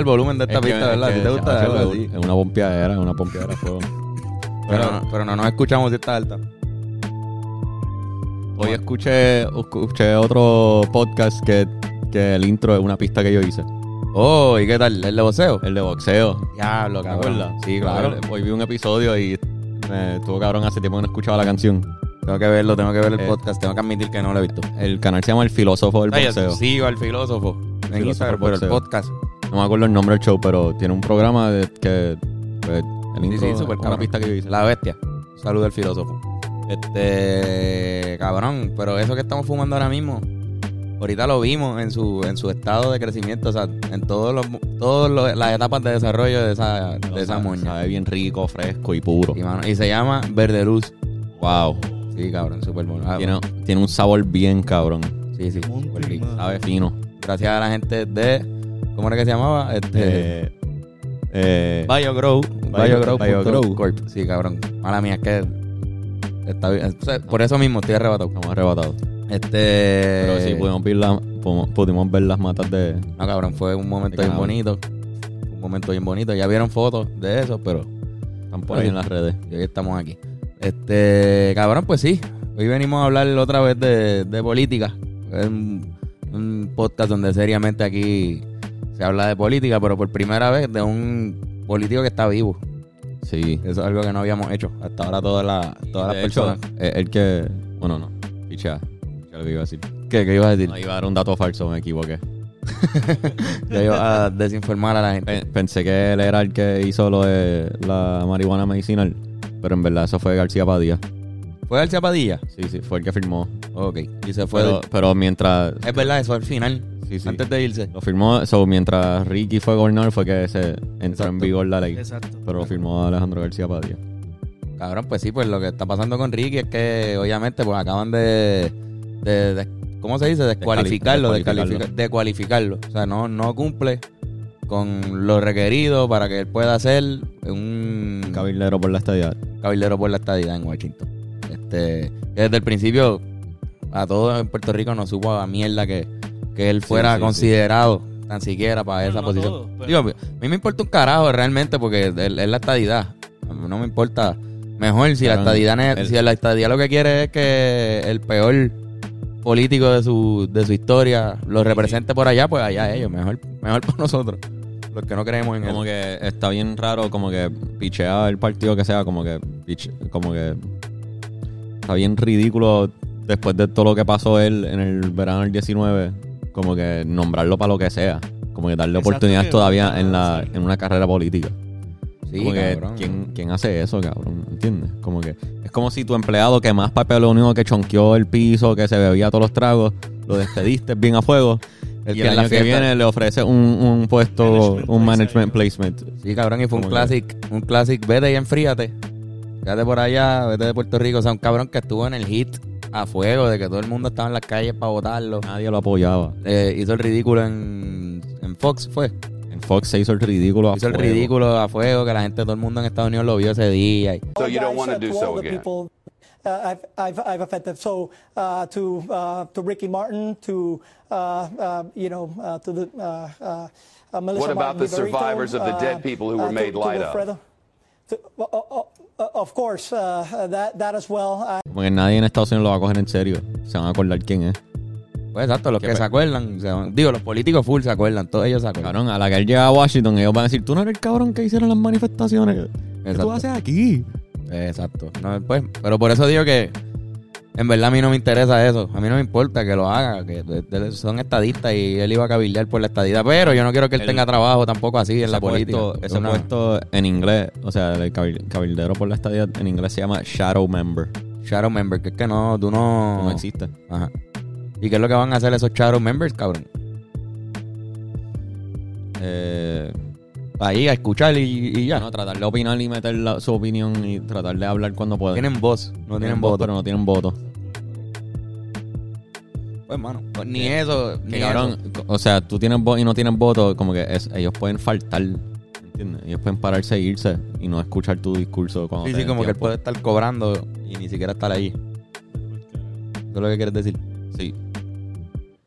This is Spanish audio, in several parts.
el volumen de esta Es que- pista, ¿verdad? es ¿Si que, te gusta? algo es así? una pompeadera, es una pompeadera. Pero, no- pero no nos escuchamos si está alta. Hoy escuché, escuché otro podcast que, que el intro es una pista que yo hice. Oh, ¿y qué tal? ¿El de boxeo? El de boxeo. Diablo, ¿Te cabrón. Sí, claro. Hoy vi un episodio y me estuvo cabrón hace tiempo que no escuchaba la canción. Tengo que verlo, tengo que ver el Eh. podcast. Tengo que admitir que no lo he visto. El canal se llama El Filósofo del Boxeo. sigo al filósofo en Filósofo pero el podcast. No me acuerdo el nombre del show, pero tiene un programa de, que pues, el intro sí, es súper una cabrón. pista que yo hice. La bestia. Saludo al filósofo. Este, cabrón, pero eso que estamos fumando ahora mismo, ahorita lo vimos en su en su estado de crecimiento, o sea, en todos los todas los- las etapas de desarrollo de esa de esa moña. Sabe bien rico, fresco y puro. Y, mano, y se llama Verde Luz. Wow. Sí, cabrón, súper bueno. Ah, Tiene, tiene un sabor bien cabrón. Sí, sí, súper rico. Sabe fino. Gracias a la gente de ¿cómo era que se llamaba? Este Eh, eh, BioGrow. Bio- BioGrow. Corp. Sí, cabrón. Mala mía, es que está bien. O sea, por eso mismo estoy arrebatado. estamos arrebatados. Este. Pero sí, pudimos ver, la- pudimos, ver las matas de... No, cabrón, fue un momento bien bonito. Un momento bien bonito. Ya vieron fotos de eso, pero Están por ahí en las redes. y hoy estamos aquí. Este, cabrón, pues sí. Hoy venimos a hablar otra vez de, de política. Es un, un podcast donde seriamente aquí se habla de política, pero por primera vez de un político que está vivo. Sí. Eso es algo que no habíamos hecho hasta ahora todas las, todas las personas. eh, el que... Bueno, no. Pichea. Ya lo que iba a decir. ¿Qué, qué ibas a decir? No, iba a dar un dato falso, me equivoqué. Ya iba a desinformar a la gente. Pe- Pensé que él era el que hizo lo de la marihuana medicinal, pero en verdad eso fue García Padilla. ¿Fue García Padilla? Sí, sí, fue el que firmó. Ok. Y se fue. Pero, pero mientras... Es verdad, eso al final. Sí, sí. Antes de irse. Lo firmó, so, mientras Ricky fue gobernador fue que se entró Exacto. en vigor la ley. Exacto. Pero lo firmó Alejandro García Padilla. Cabrón, pues sí, pues lo que está pasando con Ricky es que obviamente pues acaban de, de- de- ¿cómo se dice? Descualificarlo, Descualificarlo. descualificarlo. O sea, no, no cumple con lo requerido para que él pueda ser un Cabildero por la estadía. cabildero por la estadidad en Washington. Este, que desde el principio a todos en Puerto Rico nos supo a mierda que, que él fuera sí, sí. considerado tan siquiera para Bueno, esa no posición. todo, pero- Digo, a mí me importa un carajo realmente porque es es la estadidad. No me importa. Mejor si la estadidad el- si la estadidad lo que quiere es que el peor político de su, de su historia lo represente por allá, pues allá ellos. Mejor, mejor para nosotros. Los que no creemos en Como él. que está bien raro, como que pichea el partido que sea, como que piche- como que está bien ridículo después de todo lo que pasó él en el verano del 19, como que nombrarlo para lo que sea, como que darle Exacto, oportunidades que- todavía en la en una carrera política. Sí, como que cabrón. ¿quién, quién hace eso, cabrón? ¿Entiendes? Como que es como si tu empleado que más papel lo único que chonqueó el piso, que se bebía todos los tragos, lo despediste bien a fuego. El y que el en la año que viene le ofrece un, un puesto, Management un management placement. Sí, cabrón, y fue un que- classic, un classic, vete y enfríate. Quédate por allá, vete de Puerto Rico. O sea, un cabrón que estuvo en el hit a fuego, de que todo el mundo estaba en las calles para votarlo. Nadie lo apoyaba. Eh, hizo el ridículo en, en Fox, fue. En Fox se hizo el ridículo. a Hizo el fuego. ridículo a fuego, que la gente, todo el mundo en Estados Unidos lo vio ese día. y- So you don't want to uh, do all so the again? people uh, I've, I've, I've offended. So uh, to uh, to Ricky Martin, to uh, uh, you know, uh, to the uh, uh, uh, Melissa What about Martin the Viverito, survivors of the dead people who were made to light of? Wilfredo. To- of course, uh, that that as well. Uh, Como que nadie en Estados Unidos lo va a coger en serio. Se van a acordar quién es. Pues exacto, los que pe- se acuerdan, digo, los políticos full se acuerdan, todos ellos se acuerdan. Cabrón, a la que él llega a Washington, ellos van a decir, tú no eres el cabrón que hicieron las manifestaciones. ¿Qué Exacto. tú haces aquí? Exacto. No, pues, pero por eso digo que en verdad a mí no me interesa eso. A mí no me importa que lo haga, que son estadistas y él iba a cabildear por la estadidad. Pero yo no quiero que él, Él- tenga trabajo tampoco así en la política. puesto- ese Una- puesto en inglés, o sea, el cabil- cabildero por la estadía en inglés se llama shadow member. Shadow member, que es que no, tú no... No existe. Ajá. ¿Y qué es lo que van a hacer esos shadow members, cabrón? Eh, Ahí a escuchar y, y ya. bueno, tratar de opinar y meter la- su opinión y tratar de hablar cuando puedan. tienen voz, no tienen, voz, voto. pero no tienen voto. Pues, mano, pues, ni eso, Que ni cabrón, eso. o sea, tú tienes voz y no tienes voto, como que es- ellos pueden faltar, ¿entiendes? Ellos pueden pararse e irse y no escuchar tu discurso cuando Sí, sí, como que él puede estar cobrando y ni siquiera estar ahí. Eso es lo que quieres decir. Sí.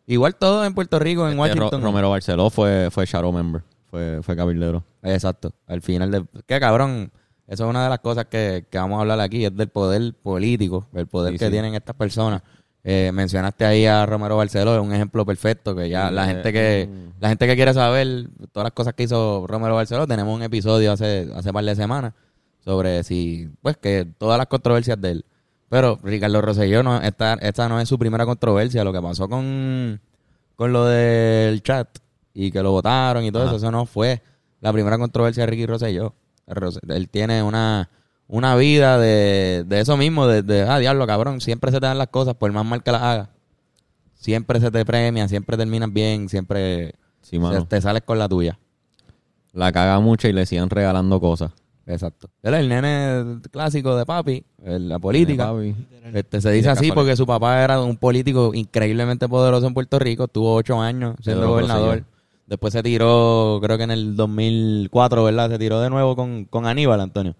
Igual todo en Puerto Rico, en Este, Ro- Washington. Romero Barceló fue, fue shadow member. Fue, fue cabildero. Exacto. Al final de... Que cabrón, eso es una de las cosas que, que vamos a hablar aquí, es del poder político, el poder Sí, que sí. tienen estas personas. Eh, mencionaste ahí a Romero Barceló, es un ejemplo perfecto, que ya la eh, gente que mm. la gente que quiere saber todas las cosas que hizo Romero Barceló, tenemos un episodio hace, hace par de semanas sobre si, pues que todas las controversias de él. Pero Ricardo Rosselló, no, esta, esta no es su primera controversia, lo que pasó con, con lo del chat y que lo votaron y todo Ajá. eso, eso no fue la primera controversia de Ricky Rosselló. Ros- Él tiene una, una vida de, de eso mismo, de, de, ah, diablo, cabrón, siempre se te dan las cosas, por más mal que las hagas. Siempre se te premia, siempre terminas bien, siempre Sí, mano. se- te sales con la tuya. La caga mucho y le siguen regalando cosas. Exacto. Él es el nene clásico de papi, la política. Papi. Este, se dice así porque su papá era un político increíblemente poderoso en Puerto Rico. Tuvo ocho años siendo Pedro gobernador. Rosselló. Después se tiró, creo que en el 2004, ¿verdad? Se tiró de nuevo con, con Aníbal, Antonio.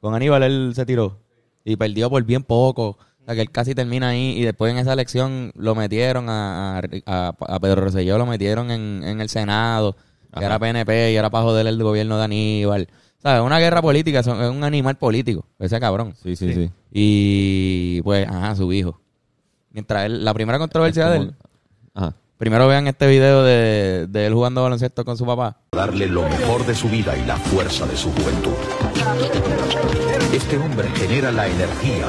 Con Aníbal él se tiró. Y perdió por bien poco. O sea, que él casi termina ahí. Y después en esa elección lo metieron a, a, Pedro Rosselló, lo metieron en, en el Senado. Que Ajá. era PNP y era para joder el gobierno de Aníbal. ¿Sabes? Una guerra política, es un animal político, ese cabrón. Sí, sí, sí. Y pues, ajá, su hijo. Mientras él, la primera controversia de él, Ajá. Primero vean este video de, de él jugando baloncesto con su papá. darle lo mejor de su vida y la fuerza de su juventud. Este hombre genera la energía,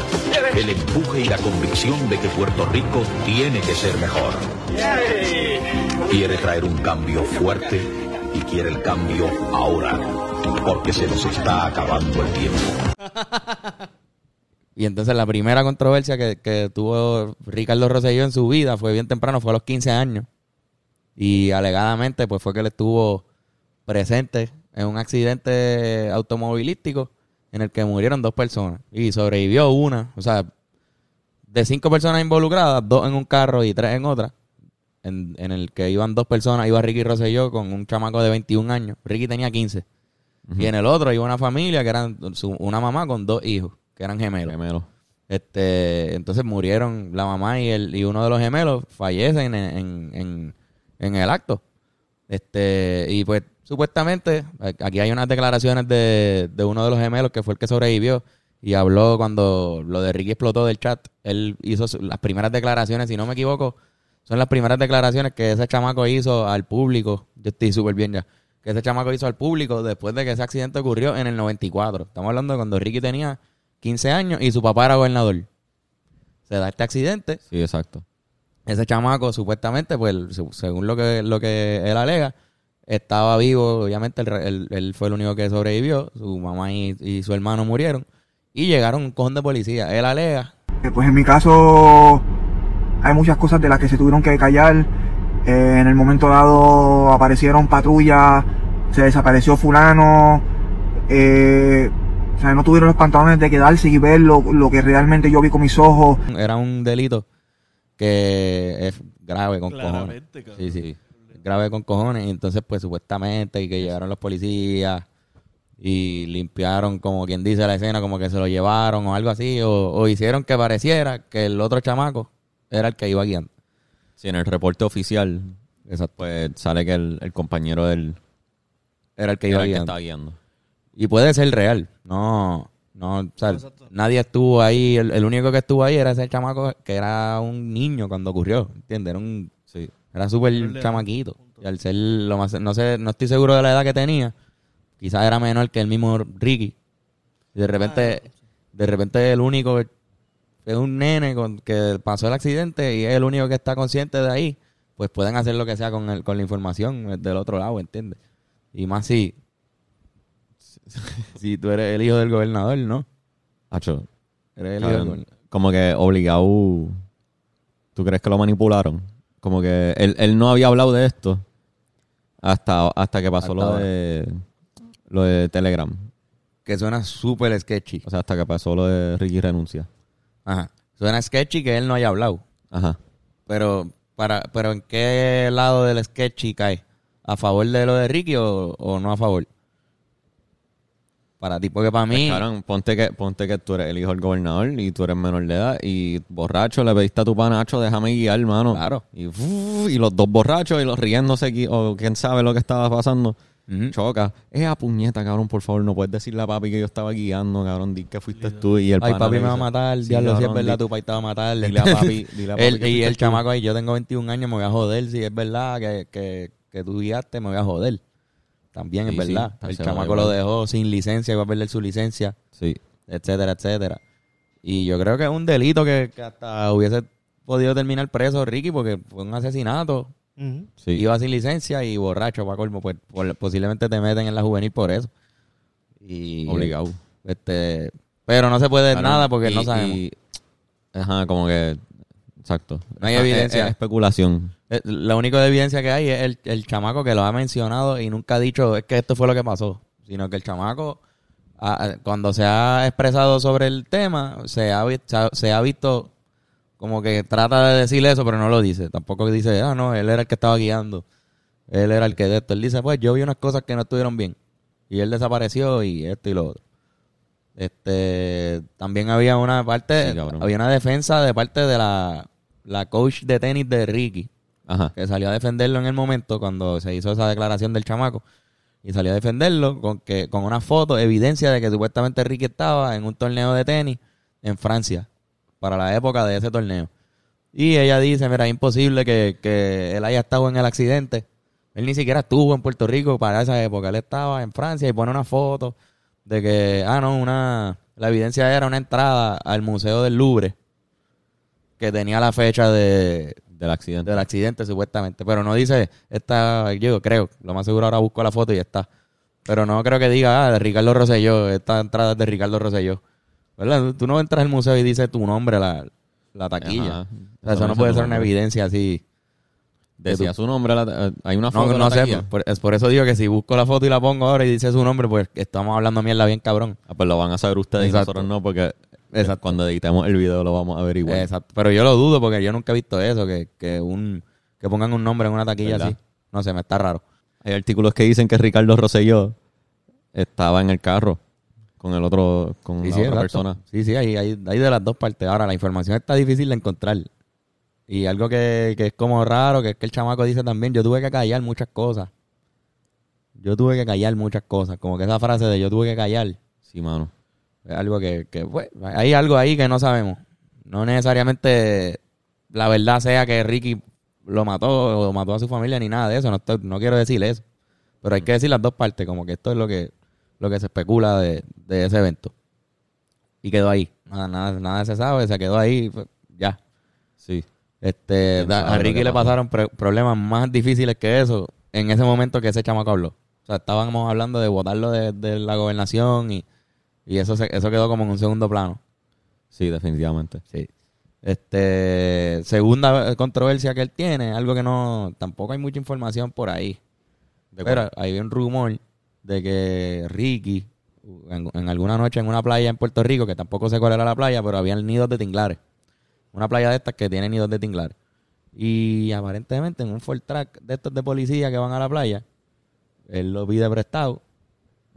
el empuje y la convicción de que Puerto Rico tiene que ser mejor. Quiere traer un cambio fuerte y quiere el cambio ahora, porque se nos está acabando el tiempo. Y entonces la primera controversia que, que tuvo Ricardo Rosselló en su vida fue bien temprano, fue a los 15 años. Y alegadamente pues fue que él estuvo presente en un accidente automovilístico en el que murieron dos personas. Y sobrevivió una. O sea, de cinco personas involucradas, dos en un carro y tres en otra. En, en el que iban dos personas, iba Ricky Rosselló con un chamaco de 21 años. Ricky tenía 15. Y en el otro iba una familia que eran su- una mamá con dos hijos, que eran gemelos. Gemelo. Este, entonces murieron la mamá y el y uno de los gemelos fallecen en, en, en, en el acto. Este, y pues supuestamente aquí hay unas declaraciones de, de uno de los gemelos que fue el que sobrevivió y habló cuando lo de Ricky explotó del chat. Él hizo las primeras declaraciones, si no me equivoco, son las primeras declaraciones que ese chamaco hizo al público. Yo estoy súper bien ya. Que ese chamaco hizo al público después de que ese accidente ocurrió en el 94. Estamos hablando de cuando Ricky tenía 15 años y su papá era gobernador. Se da este accidente. Sí, exacto. Ese chamaco, supuestamente, pues, se- según lo que, lo que él alega, estaba vivo. Obviamente, él, él- él fue el único que sobrevivió. Su mamá y, y su hermano murieron. Y llegaron un cojón de policía. Él alega Eh, Pues en mi caso hay muchas cosas de las que se tuvieron que callar. Eh, en el momento dado aparecieron patrullas, se desapareció fulano. eh, o sea, no tuvieron los pantalones de quedarse y ver lo, lo que realmente yo vi con mis ojos. era un delito que es grave con cojones. Sí, sí. Grave con cojones. Y entonces, pues supuestamente, y que llegaron los policías y limpiaron, como quien dice, la escena, como que se lo llevaron o algo así, o, o hicieron que pareciera que el otro chamaco era el que iba guiando. Sí, en el reporte oficial, Exacto. pues sale que el, el compañero del Era el que era iba el que guiando. estaba guiando. Y puede ser real. No, no, o sea, nadie estuvo ahí. El, el único que estuvo ahí era ese chamaco que era un niño cuando ocurrió. ¿Entiendes? Era un, Sí. Era súper chamaquito. Y al ser lo más, no sé, no estoy seguro de la edad que tenía. Quizás era menor que el mismo Ricky. Y de repente, de repente el único es un nene con que pasó el accidente y es el único que está consciente de ahí. Pues pueden hacer lo que sea con, el, con la información del otro lado, ¿entiendes? Y más si, si tú eres el hijo del gobernador, ¿no? Hacho, Eres el hijo del gobernador. como que obligado. ¿Tú crees que lo manipularon? Como que él, él no había hablado de esto hasta, hasta que pasó Hasta lo de lo de Telegram. Que suena súper sketchy. O sea, hasta que pasó lo de Ricky renuncia. Ajá. Suena sketchy que él no haya hablado. Ajá. Pero, para, pero ¿en qué lado del sketchy cae? ¿A favor de lo de Ricky o, o no a favor? Para ti, porque para mí... Cabrón, ponte que, ponte que tú eres el hijo del gobernador y tú eres menor de edad y borracho le pediste a tu panacho, déjame guiar, hermano. Claro. Y, uf, y los dos borrachos y los riéndose o quién sabe lo que estaba pasando. Choca. Es a puñeta, cabrón, por favor, no puedes decirle a papi que yo estaba guiando, cabrón, di que fuiste tú y el Ay, papi me va a matar, "Sí, diablo, si es verdad, tu papi te va a matar. Dile a papi, dile a papi El- que y el tú". chamaco ahí, yo tengo 21 años, me voy a joder. Si es verdad que, que, que tú guiaste, me voy a joder. También es Sí, verdad. el chamaco lo dejó sin licencia, iba a perder su licencia, Sí, etcétera, etcétera. Y yo creo que es un delito que, que hasta hubiese podido terminar preso Ricky porque fue un asesinato. Sí. Iba sin licencia y borracho, para colmo. Pues por- posiblemente te meten en la juvenil por eso. Y, Obligado. Este, pero no se puede Claro, nada porque y- no sabemos. y- ajá, como que. Exacto. No hay Es- evidencia. Es, es especulación. Eh, La única evidencia que hay es el, el chamaco que lo ha mencionado y nunca ha dicho es que esto fue lo que pasó, sino que el chamaco, ah, cuando se ha expresado sobre el tema, se ha, se ha, visto como que trata de decir eso, pero no lo dice. Tampoco dice, ah, no, él era el que estaba guiando. Él era el que de esto. Él dice, pues yo vi unas cosas que no estuvieron bien. Y él desapareció y esto y lo otro. Este, también había una parte, Sí, había una defensa de parte de la, la coach de tenis de Ricky Ajá. que salió a defenderlo en el momento cuando se hizo esa declaración del chamaco y salió a defenderlo con que con una foto evidencia de que supuestamente Ricky estaba en un torneo de tenis en Francia para la época de ese torneo. Y ella dice mira es imposible que, que él haya estado en el accidente. Él ni siquiera estuvo en Puerto Rico para esa época. Él estaba en Francia y pone una foto de que ah no una la evidencia era una entrada al museo del Louvre que tenía la fecha de, Del accidente. del accidente supuestamente, pero no dice esta, yo creo, lo más seguro ahora busco la foto y está. Pero no creo que diga, ah, de Ricardo Rosselló, esta entrada es de Ricardo Rosselló. ¿Verdad? Tú no entras al museo y dice tu nombre la, la taquilla. Ajá. O sea, eso no puede ser una evidencia así. Decía su nombre. la- hay una foto. No, no sé, por, es por eso digo que si busco la foto y la pongo ahora y dice su nombre, pues estamos hablando mierda bien cabrón. Ah, pues lo van a saber ustedes Exacto. y nosotros no, porque Exacto. cuando editemos el video lo vamos a ver igual. Exacto. Pero yo lo dudo porque yo nunca he visto eso, que, que un que pongan un nombre en una taquilla ¿Verdad? así. No sé, me está raro. Hay artículos que dicen que Ricardo Rosselló estaba en el carro con el otro, con Sí, la sí, otra exacto. persona. Sí, sí, hay, hay, hay de las dos partes. Ahora, la información está difícil de encontrar. Y algo que, que es como raro, que es que el chamaco dice también, yo tuve que callar muchas cosas. Yo tuve que callar muchas cosas. Como que esa frase de yo tuve que callar, Sí, mano. Algo que, que pues, hay algo ahí que no sabemos. No necesariamente la verdad sea que Ricky lo mató o mató a su familia ni nada de eso. No, estoy- no quiero decir eso. Pero hay que decir las dos partes, como que esto es lo que, lo que se especula de, de ese evento. Y quedó ahí. Nada, nada, nada se sabe, se quedó ahí, pues, ya. Sí. Este, ¿Quién da- sabe a Ricky le pasaron pre- problemas más difíciles que eso en ese momento que ese chamaco habló. O sea, estábamos hablando de votarlo de, de la gobernación y, y eso se- eso quedó como en un segundo plano. Sí, definitivamente. Sí. Este, segunda controversia que él tiene, algo que no, tampoco hay mucha información por ahí. ¿De Pero hay un rumor de que Ricky, en, en alguna noche en una playa en Puerto Rico, que tampoco sé cuál era la playa, pero había nidos de tinglares. Una playa de estas que tiene nidos de tinglares. Y aparentemente en un Ford Track de estos de policía que van a la playa, él lo pide prestado.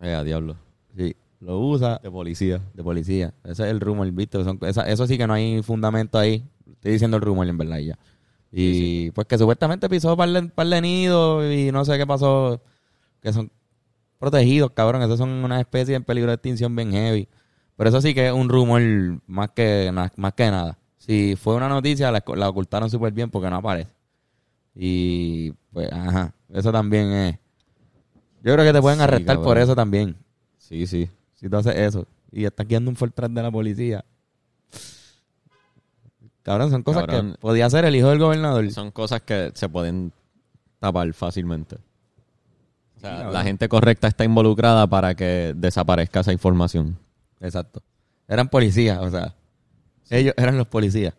Eh, a diablo. Sí, lo usa De policía. de policía. Ese es el rumor, ¿viste? Son- esa- eso sí que no hay fundamento ahí. Estoy diciendo el rumor en verdad y ya. Y pues que supuestamente pisó par de, par de nidos y no sé qué pasó. Que son protegidos, cabrón. Esos son una especie en peligro de extinción bien heavy. Pero eso sí que es un rumor más que, más que nada. Si fue una noticia, la, la ocultaron súper bien porque no aparece. Y pues, ajá. Eso también es. Yo creo que te pueden Sí, arrestar por eso también. Sí, sí. Si tú haces eso y estás guiando un Fortran de la policía. Cabrón, son cosas Cabrón. que podía hacer el hijo del gobernador. Son cosas que se pueden tapar fácilmente. O sea, cabrón. la gente correcta está involucrada para que desaparezca esa información. Exacto. Eran policías, o sea. Ellos eran los policías.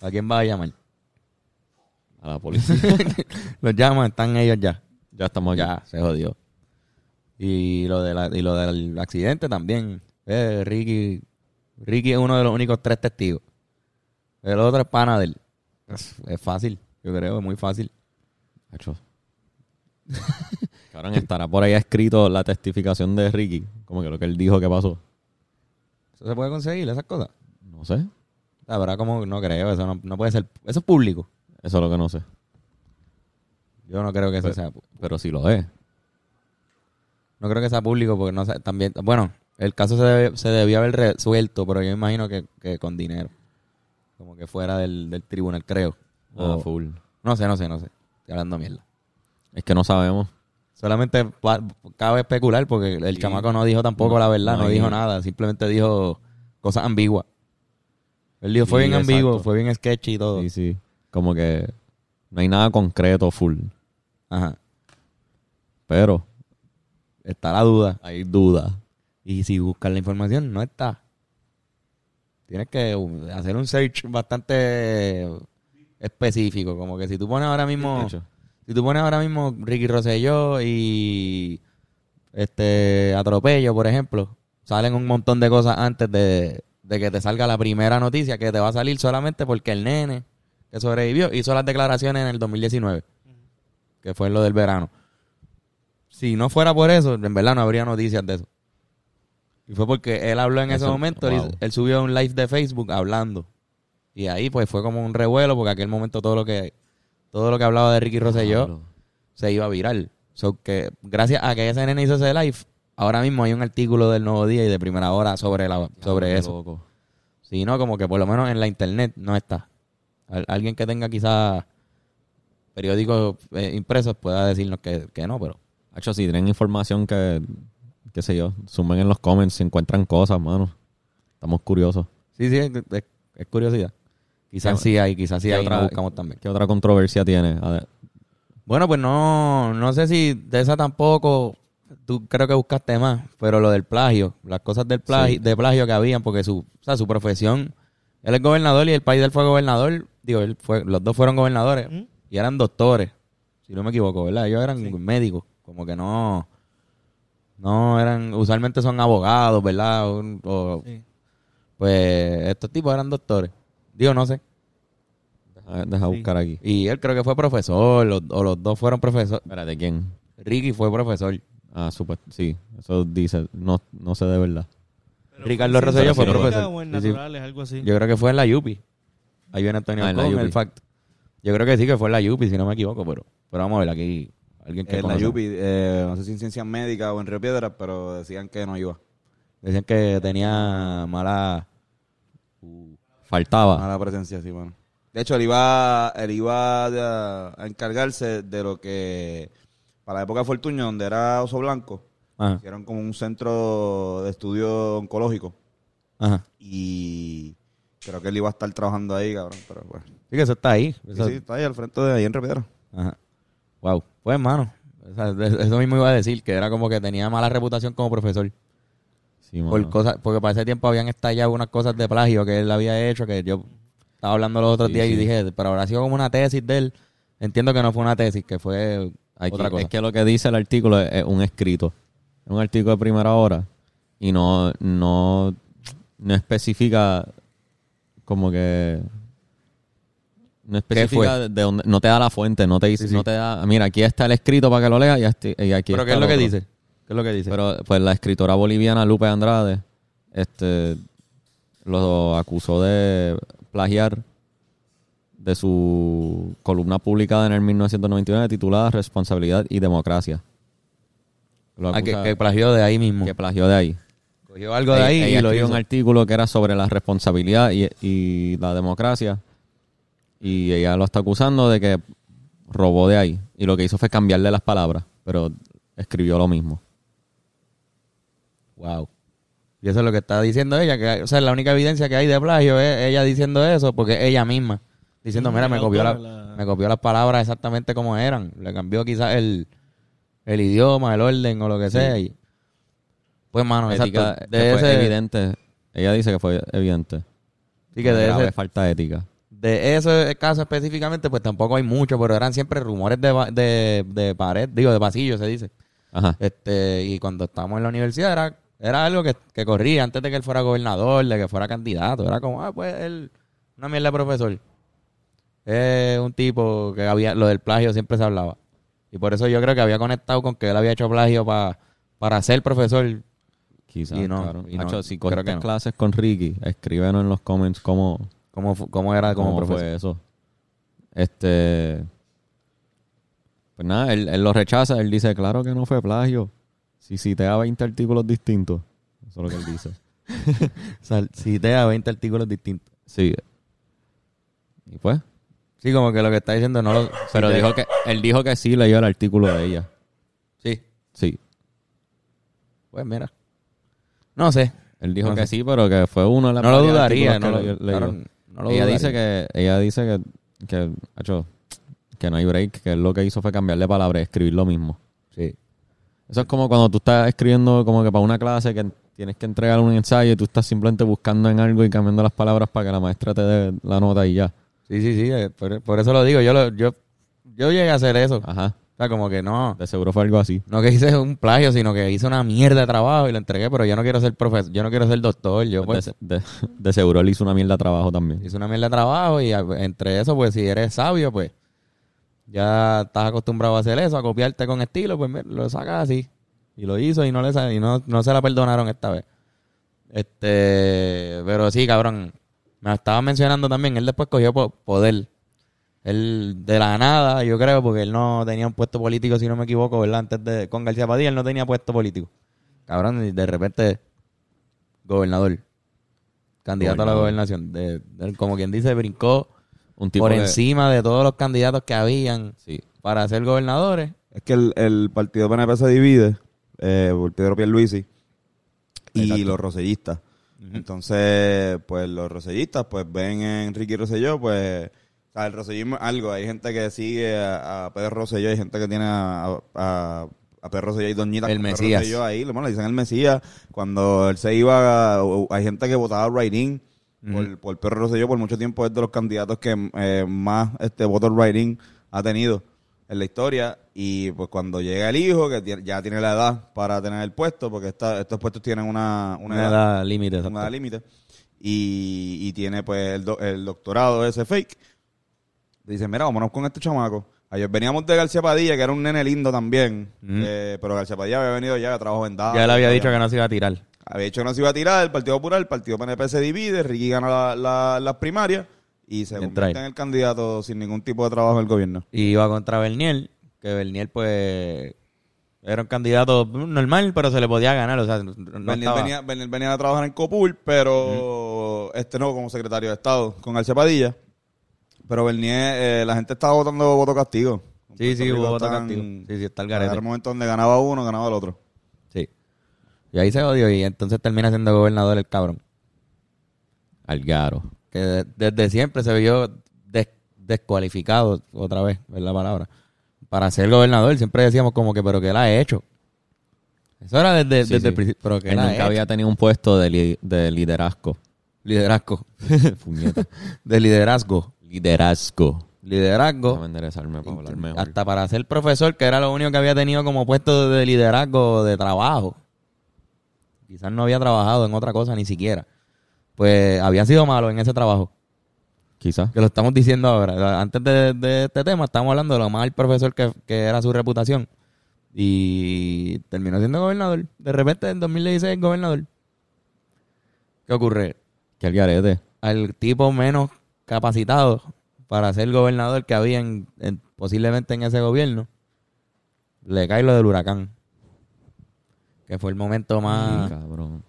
¿A quién va a llamar? A la policía. los llaman, están ellos ya. ya estamos aquí. Ya, se jodió. Y lo, de la- y lo del accidente también. Eh, Ricky, Ricky es uno de los únicos tres testigos. El otro es pana de él. Es, es fácil, yo creo, es muy fácil. Hacho. Cabrón, estará por ahí escrito la testificación de Ricky. Como que lo que él dijo que pasó. ¿Eso se puede conseguir, esas cosas? No sé. La verdad, como no creo, eso no, no puede ser. Eso es público. Eso es lo que no sé. Yo no creo que eso Pues- sea. Pero sí lo es. No creo que sea público porque no sé, también, bueno, el caso se, debe- se debió haber resuelto, pero yo imagino que, que con dinero. Como que fuera del, del tribunal, creo. Ah, O- full. no sé, no sé, no sé. Estoy hablando mierda. Es que no sabemos. Solamente pa- cabe especular porque el Sí. chamaco no dijo tampoco la verdad, no no, hay- dijo nada, simplemente dijo cosas ambiguas. Él dijo, fue Sí, bien ambiguo, exacto. fue bien sketchy y todo. Sí, sí. Como que no hay nada concreto full. Ajá. Pero Está la duda. hay dudas. Y si buscas la información, no está. Tienes que uh, hacer un search bastante específico. Como que si tú pones ahora mismo. Si tú pones ahora mismo Ricky Rosselló y este atropello, por ejemplo, salen un montón de cosas antes de, de que te salga la primera noticia que te va a salir solamente porque el nene que sobrevivió hizo las declaraciones en el 2019, que fue lo del verano. Si no fuera por eso, en verdad no habría noticias de eso. Y fue porque él habló en ese momento, él- wow. él subió un live de Facebook hablando. Y ahí pues fue como un revuelo porque aquel momento todo lo que todo lo que hablaba de Ricky Rosselló Claro. se iba viral. So que gracias a que ese nene hizo ese live, ahora mismo hay un artículo del Nuevo Día y de Primera Hora sobre la sobre eso. loco. Si no, como que por lo menos en la internet no está. Al- alguien que tenga quizás periódicos eh, impresos pueda decirnos que, que no, pero Hacho, si tienen información que, qué sé yo, sumen en los comments si encuentran cosas, mano. Estamos curiosos. sí, sí, es, es- es curiosidad. Quizás ¿Qué- sí hay, quizás sí hay, otra- buscamos también. ¿Qué otra controversia tiene? A ver, Bueno, pues no, no sé si de esa tampoco, tú creo que buscaste más, pero lo del plagio, las cosas del plagio, Sí. de plagio que habían, porque su, o sea, su profesión, él es gobernador y el país de él fue gobernador, digo, él fue, los dos fueron gobernadores y eran doctores, si no me equivoco, ¿verdad? Ellos eran médicos, como que no, no eran, usualmente son abogados, ¿verdad? O, o- Sí. pues estos tipos eran doctores, digo, no sé. deja, deja buscar aquí. Y él creo que fue profesor, los- o los dos fueron profesores. Espérate, ¿quién? Ricky fue profesor. Ah, supuest- sí, eso dice, no, no sé de verdad. Pero Ricardo Rosselló fue profesor. o en Sí, sí. naturales, algo así. Yo creo que fue en la Yupi. Ahí viene Antonio Ah, en la con el fact. Yo creo que sí que fue en la Yupi, si no me equivoco, pero, pero vamos a ver aquí. Alguien que En la. Yupi, eh, no sé si en ciencias médicas o en Río Piedras, pero decían que no iba. Decían que tenía mala. Faltaba. Mala presencia, sí, mano. De hecho, él iba, él iba a, a encargarse de lo que, para la época de Fortuño, donde era Oso Blanco, Ajá, hicieron como un centro de estudio oncológico. ajá. Y creo que él iba a estar trabajando ahí, cabrón. Pero bueno. Sí, que eso está ahí. Sí, Eso- sí, está ahí al frente de ahí en Río Piedras. Ajá. Wow. Pues, hermano. o sea, de- eso mismo iba a decir, que era como que tenía mala reputación como profesor. Sí. Por cosas, porque para ese tiempo habían estallado unas cosas de plagio que él había hecho, que yo estaba hablando los otros Sí, días y dije, pero habrá sido como una tesis de él. Entiendo que no fue una tesis, que fue Aquí, otra cosa. Es que lo que dice el artículo es, es un escrito. Es un artículo de primera hora. Y no, no, no especifica como que. No especifica de dónde. No te da la fuente, no te dice, Sí, sí. no te da. Mira, aquí está el escrito para que lo leas y, aquí ¿Pero está qué es lo que otro. dice? ¿Qué es lo que dice? Pero pues la escritora boliviana Lupe Andrade este lo acusó de plagiar de su columna publicada en el 1999 titulada Responsabilidad y Democracia. Lo Ah, que, plagió de ahí mismo. que plagió de ahí. Cogió algo de ahí ella y lo hizo. un artículo que era sobre la responsabilidad y, y la democracia y ella lo está acusando de que robó de ahí y lo que hizo fue cambiarle las palabras, pero escribió lo mismo. Wow. Y eso es lo que está diciendo ella, que o sea, la única evidencia que hay de plagio es ella diciendo eso, porque ella misma diciendo, mira, me copió, la- autora, la- me copió las palabras exactamente como eran, le cambió quizás el, el idioma, el orden o lo que sea. Y, pues, mano, Ética, exacto. que De fue evidente. Ella dice que fue evidente. sí, que de, ese, falta de ética. De ese caso específicamente, pues tampoco hay mucho, pero eran siempre rumores de, de, de pared, digo, de pasillo se dice. Ajá. Este, y cuando estábamos en la universidad era, era algo que, que corría antes de que él fuera gobernador, de que fuera candidato. Era como, ah, pues él, una mierda de profesor. Es un tipo que había, lo del plagio siempre se hablaba. Y por eso yo creo que había conectado con que él había hecho plagio pa- para ser profesor. Quizás, no, claro. y no, si no. clases con Ricky, escríbenos en los comments cómo, ¿Cómo, cómo era como cómo profesor? fue eso. Este. Pues nada, él, él lo rechaza. Él dice, claro que no fue plagio. Si citea 20 artículos distintos. Eso es lo que él dice. O sea, citea 20 artículos distintos. Sí. Y pues. Sí, como que lo que está diciendo no lo... Pero citea- dijo que, él dijo que sí leyó el artículo de ella. Sí. Sí. Pues mira. No sé. Él dijo No que sé. sí, pero que fue uno de las No lo dudaría. No lo, claro, no lo ella dudaría. dice que ella dice que que hacho, que no hay break, que él lo que hizo fue cambiarle palabras y escribir lo mismo. Sí. Eso es como cuando tú estás escribiendo como que para una clase que tienes que entregar un ensayo y tú estás simplemente buscando en algo y cambiando las palabras para que la maestra te dé la nota y ya. Sí, sí, sí. eh, Por, por eso lo digo. Yo, lo, yo, yo llegué a hacer eso. Ajá. Sea, como que no. De seguro fue algo así. No que hice un plagio, sino que hice una mierda de trabajo y lo entregué, pero yo no quiero ser profesor, yo no quiero ser doctor, yo pues de, de- de seguro él hizo una mierda de trabajo también. hice una mierda de trabajo y a- entre eso, pues si eres sabio, pues ya estás acostumbrado a hacer eso, a copiarte con estilo, pues mira, lo sacas así. Y lo hizo y no le y no, no se la perdonaron esta vez. Este, pero sí, cabrón. Me estaba mencionando también, él después cogió po- poder. Él de la nada, yo creo, porque él no tenía un puesto político, si no me equivoco, ¿verdad? Antes de con García Padilla, él no tenía puesto político. Cabrón, y de repente, gobernador. Candidato a la gobernación. De, de- como quien dice, brincó Un tipo por que- encima de todos los candidatos que habían Sí. para ser gobernadores. Es que el, el partido PNP se divide eh, por Pedro Pierluisi y Exacto. los rosellistas. Entonces, pues los rosellistas pues ven en Ricky Rosselló, pues, o sea, el rosellismo es algo. Hay gente que sigue a, a Pedro Rosselló, hay gente que tiene a, a, a Pedro Rosselló y Doñita El Mesías. Rosselló ahí, bueno, le dicen el Mesías. Cuando él se iba, hay gente que votaba writing por, por Pedro Rosselló por mucho tiempo es de los candidatos que eh, más este voto writing ha tenido en la historia y pues cuando llega el hijo que ya tiene la edad para tener el puesto porque esta- estos puestos tienen una, una, Una edad, límite. una edad límite y, y tiene pues el, do- el doctorado ese fake dice mira vámonos con este chamaco ayer veníamos de García Padilla que era un nene lindo también eh, pero García Padilla había venido ya de trabajo en Dallas, Ya le había dicho que no se iba a tirar. había dicho que no se iba a tirar, el Partido Popular, el Partido PNP se divide, Ricky gana la- la- las primarias y se convierte en el candidato sin ningún tipo de trabajo del gobierno. Y iba contra Bernier, que Bernier pues era un candidato normal, pero se le podía ganar. O sea, no Bernier, venía, Bernier venía a trabajar en Copul, pero este no como secretario de Estado con García Padilla. Pero Bernier, eh, la gente estaba votando voto castigo. Sí, sí, hubo voto castigo. Sí, sí, está el Era garete. el momento donde ganaba uno, ganaba el otro. Sí. Y ahí se odió y entonces termina siendo gobernador el cabrón. Algaro. Que de- desde siempre se vio des- descualificado, otra vez, es la palabra, para ser gobernador. Siempre decíamos como que, pero que él ha hecho. Eso era desde, Sí, desde sí. el principio. Pero que Él nunca hecho. había tenido un puesto de, li- de liderazgo. Liderazgo. Puñeta. de liderazgo. Liderazgo. Liderazgo. Déjame enderezarme para hablar mejor. Hasta para ser profesor, que era lo único que había tenido como puesto de liderazgo de trabajo. Quizás no había trabajado en otra cosa ni siquiera. Pues había sido malo en ese trabajo. Quizás. Que lo estamos diciendo ahora. Antes de, de este tema, estamos hablando de lo mal profesor que, que era su reputación. Y terminó siendo gobernador. De repente, en 2016, es gobernador. ¿Qué ocurre? Que el garete. al tipo menos capacitado para ser gobernador que había en, en- posiblemente en ese gobierno, le cae lo del huracán. Que fue el momento más,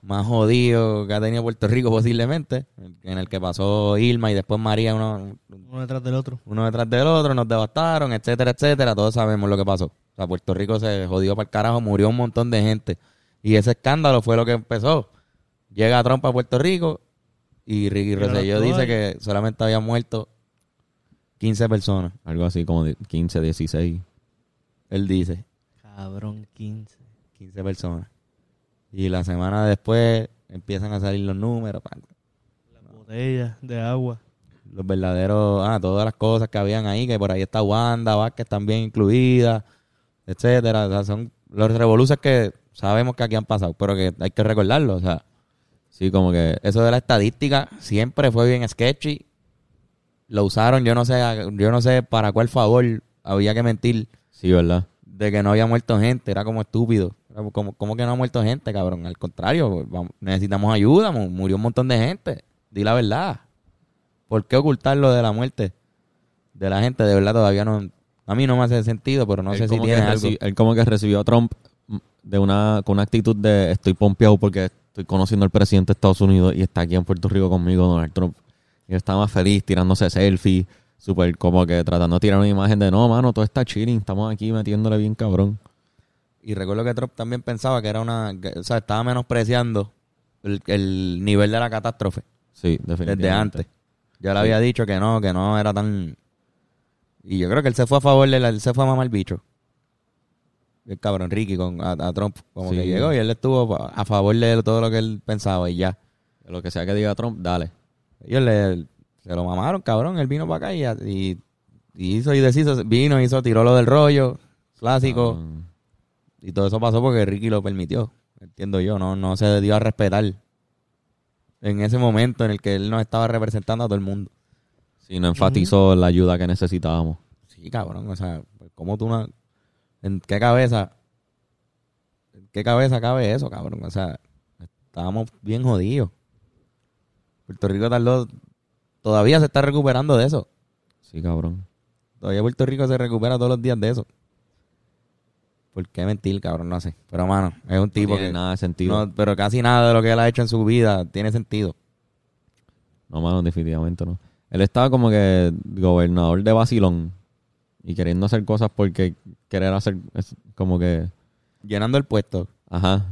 más jodido que ha tenido Puerto Rico posiblemente, en el que pasó Irma y después María, uno, Uno detrás del otro. uno detrás del otro, nos devastaron, etcétera, etcétera. Todos sabemos lo que pasó. O sea, Puerto Rico se jodió para el carajo, murió un montón de gente. Y ese escándalo fue lo que empezó. Llega Trump a Puerto Rico y Ricky Rosselló dice que solamente habían muerto 15 personas. Algo así como de 15, 16. Él dice Cabrón, 15. 15 personas. Y la semana después empiezan a salir los números. Las botellas de agua. Los verdaderos, ah, todas las cosas que habían ahí, que por ahí está Wanda, Vázquez también incluida, etcétera. O sea, son los revoluces que sabemos que aquí han pasado, pero que hay que recordarlo. O sea, Sí, como que eso de la estadística siempre fue bien sketchy. Lo usaron, yo no sé, yo no sé para cuál favor había que mentir sí, ¿verdad? de que no había muerto gente, era como estúpido. Era como, como que no ha muerto gente, cabrón. Al contrario, vamos- necesitamos ayuda, mu- murió un montón de gente. Di la verdad. ¿Por qué ocultar lo de la muerte de la gente? De verdad todavía no... A mí no me hace sentido, pero no Él sé si tiene algo. Él como que recibió a Trump de una, con una actitud de estoy pompeado porque estoy conociendo al presidente de Estados Unidos y está aquí en Puerto Rico conmigo, Donald Trump. Y él estaba más feliz tirándose selfie, súper como que tratando de tirar una imagen de no, mano, todo está chilling, estamos aquí metiéndole bien cabrón. Y recuerdo que Trump también pensaba que era una. que, o sea, estaba menospreciando el, el nivel de la catástrofe Sí, definitivamente. desde antes. Yo le había dicho que no, que no era tan. Y yo creo que él se fue a favor de la, él se fue a mamar bicho. El cabrón Ricky con, a, a Trump, como Sí. que llegó y él estuvo a favor de todo lo que él pensaba y ya. Lo que sea que diga Trump, dale. Ellos le, se lo mamaron, cabrón. Él vino para acá y, y, y hizo y deshizo. Vino, hizo, tiró lo del rollo, clásico. Ah, Y todo eso pasó porque Ricky lo permitió. Entiendo yo, no, no se dio a respetar en ese momento en el que él nos estaba representando a todo el mundo. sí, no enfatizó la ayuda que necesitábamos. Sí, cabrón, o sea, pues, ¿cómo tú no... ¿En qué cabeza? ¿En qué cabeza cabe eso, cabrón? O sea, estábamos bien jodidos. Puerto Rico tardó... Todavía se está recuperando de eso. Sí, cabrón. Todavía Puerto Rico se recupera todos los días de eso. ¿Por qué mentir, cabrón? No sé. Pero, mano, es un No tipo tiene que... nada de sentido. no, pero casi nada de lo que él ha hecho en su vida tiene sentido. No, mano, definitivamente no. Él estaba como que gobernador de Basilón y queriendo hacer cosas porque querer hacer es como que, Llenando el puesto. ajá,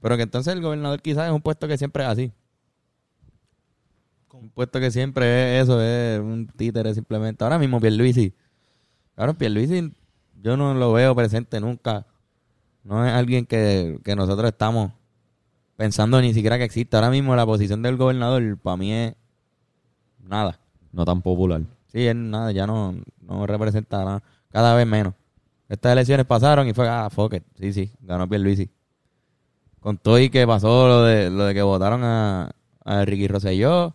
Pero que entonces el gobernador quizás es un puesto que siempre es así. Un puesto que siempre es eso, es un títere simplemente. Ahora mismo Pierluisi. Claro, Pierluisi yo no lo veo presente nunca. No es alguien que, que nosotros estamos pensando ni siquiera que existe. Ahora mismo la posición del gobernador para mí es nada. no tan popular. Sí, es nada, ya no, no representa nada. Cada vez menos. Estas elecciones pasaron y fue, ah, fuck it. Sí, sí, ganó Pierluisi. Con todo y que pasó lo de, lo de que votaron a, a Ricky Rosselló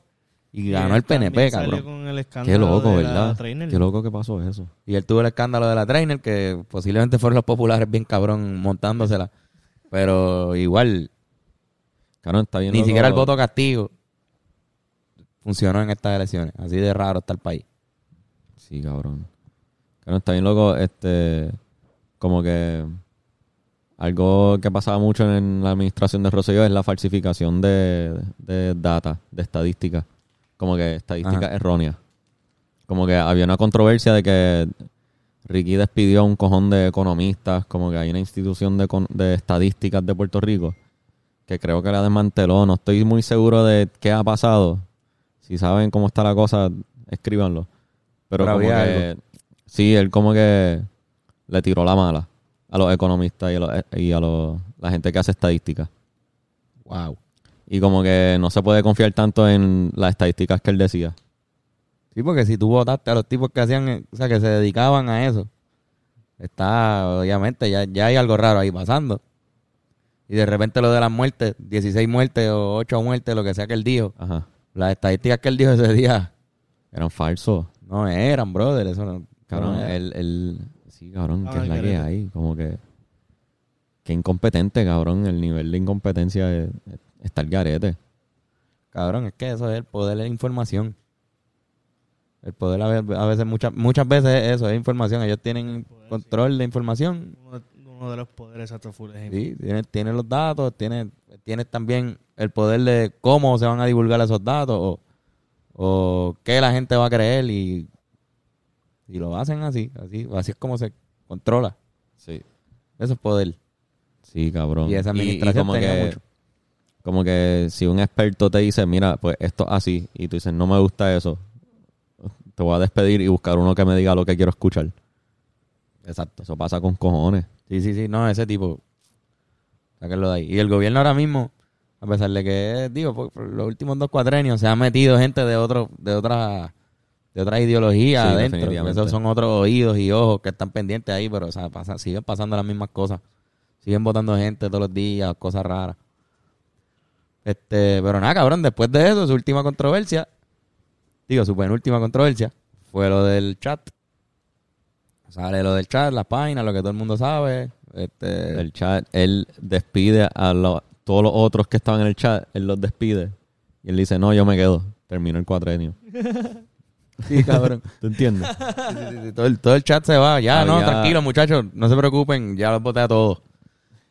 y ganó el también PNP, cabrón. con el Qué loco, ¿verdad? Qué loco que pasó eso. Y él tuvo el escándalo de la trainer, que posiblemente fueron los populares bien cabrón montándosela. Pero igual, Claro, está bien ni loco. siquiera el voto castigo funcionó en estas elecciones. Así de raro está el país. Sí, cabrón. Claro, está bien loco, este, como que algo que pasaba mucho en la administración de Rosselló es la falsificación de, de data, de estadísticas, como que estadísticas erróneas. Como que había una controversia de que Ricky despidió a un cojón de economistas, como que hay una institución de, de estadísticas de Puerto Rico que creo que la desmanteló. No estoy muy seguro de qué ha pasado. Si saben cómo está la cosa, escríbanlo. Pero, Pero como había que sí, él como que le tiró la mala a los economistas y a, los, y a los- la gente que hace estadísticas. Wow. Y como que no se puede confiar tanto en las estadísticas que él decía. Sí, porque si tú votaste a los tipos que hacían, o sea, que se dedicaban a eso, está, obviamente, ya, ya hay algo raro ahí pasando. Y de repente lo de las muertes, 16 muertes o 8 muertes, lo que sea que él dijo, Ajá. las estadísticas que él dijo ese día Eran falsos. no eran, brother, eso no. Cabrón, no era. él, él- sí, cabrón, Ah, que es el la que hay. Como que, que incompetente, cabrón. El nivel de incompetencia es, está el garete. Cabrón, es que eso es el poder de la información. El poder a ve- a veces, muchas, muchas veces es eso, es información. Ellos tienen control de información Uno, uno de los poderes atrofules. Sí, tienes, tienes los datos, tienes, tienes también el poder de cómo se van a divulgar esos datos o, o qué la gente va a creer y, y lo hacen así, así, así es como se controla. Sí. Eso es poder. Sí, cabrón. Y esa administración como tenía que, mucho. Como que si un experto te dice, mira, pues esto es así, y tú dices, no me gusta eso, te voy a despedir y buscar uno que me diga lo que quiero escuchar. Exacto. Eso pasa con cojones. Sí, sí, sí, no, ese tipo. Sáquenlo de ahí. Y el gobierno ahora mismo, a pesar de que, digo, por, por los últimos dos cuatrenios se ha metido gente de otro, de otra, de otra ideología Sí, adentro. Esos son otros oídos y ojos que están pendientes ahí, pero o sea, pasa- siguen pasando las mismas cosas. Siguen votando gente todos los días, cosas raras. Este, pero nada, cabrón, después de eso, su última controversia, digo, su penúltima controversia, fue lo del chat. Sale lo del chat, las páginas, lo que todo el mundo sabe. Este, El chat, él despide a lo- todos los otros que estaban en el chat, él los despide. Y él dice, no, yo me quedo. Termino el cuatrenio. sí, cabrón. ¿Tú entiendes? Sí, sí, sí, todo, el, todo el chat se va. Ya, no, Había- tranquilo, muchachos. No se preocupen. Ya los voté a todos.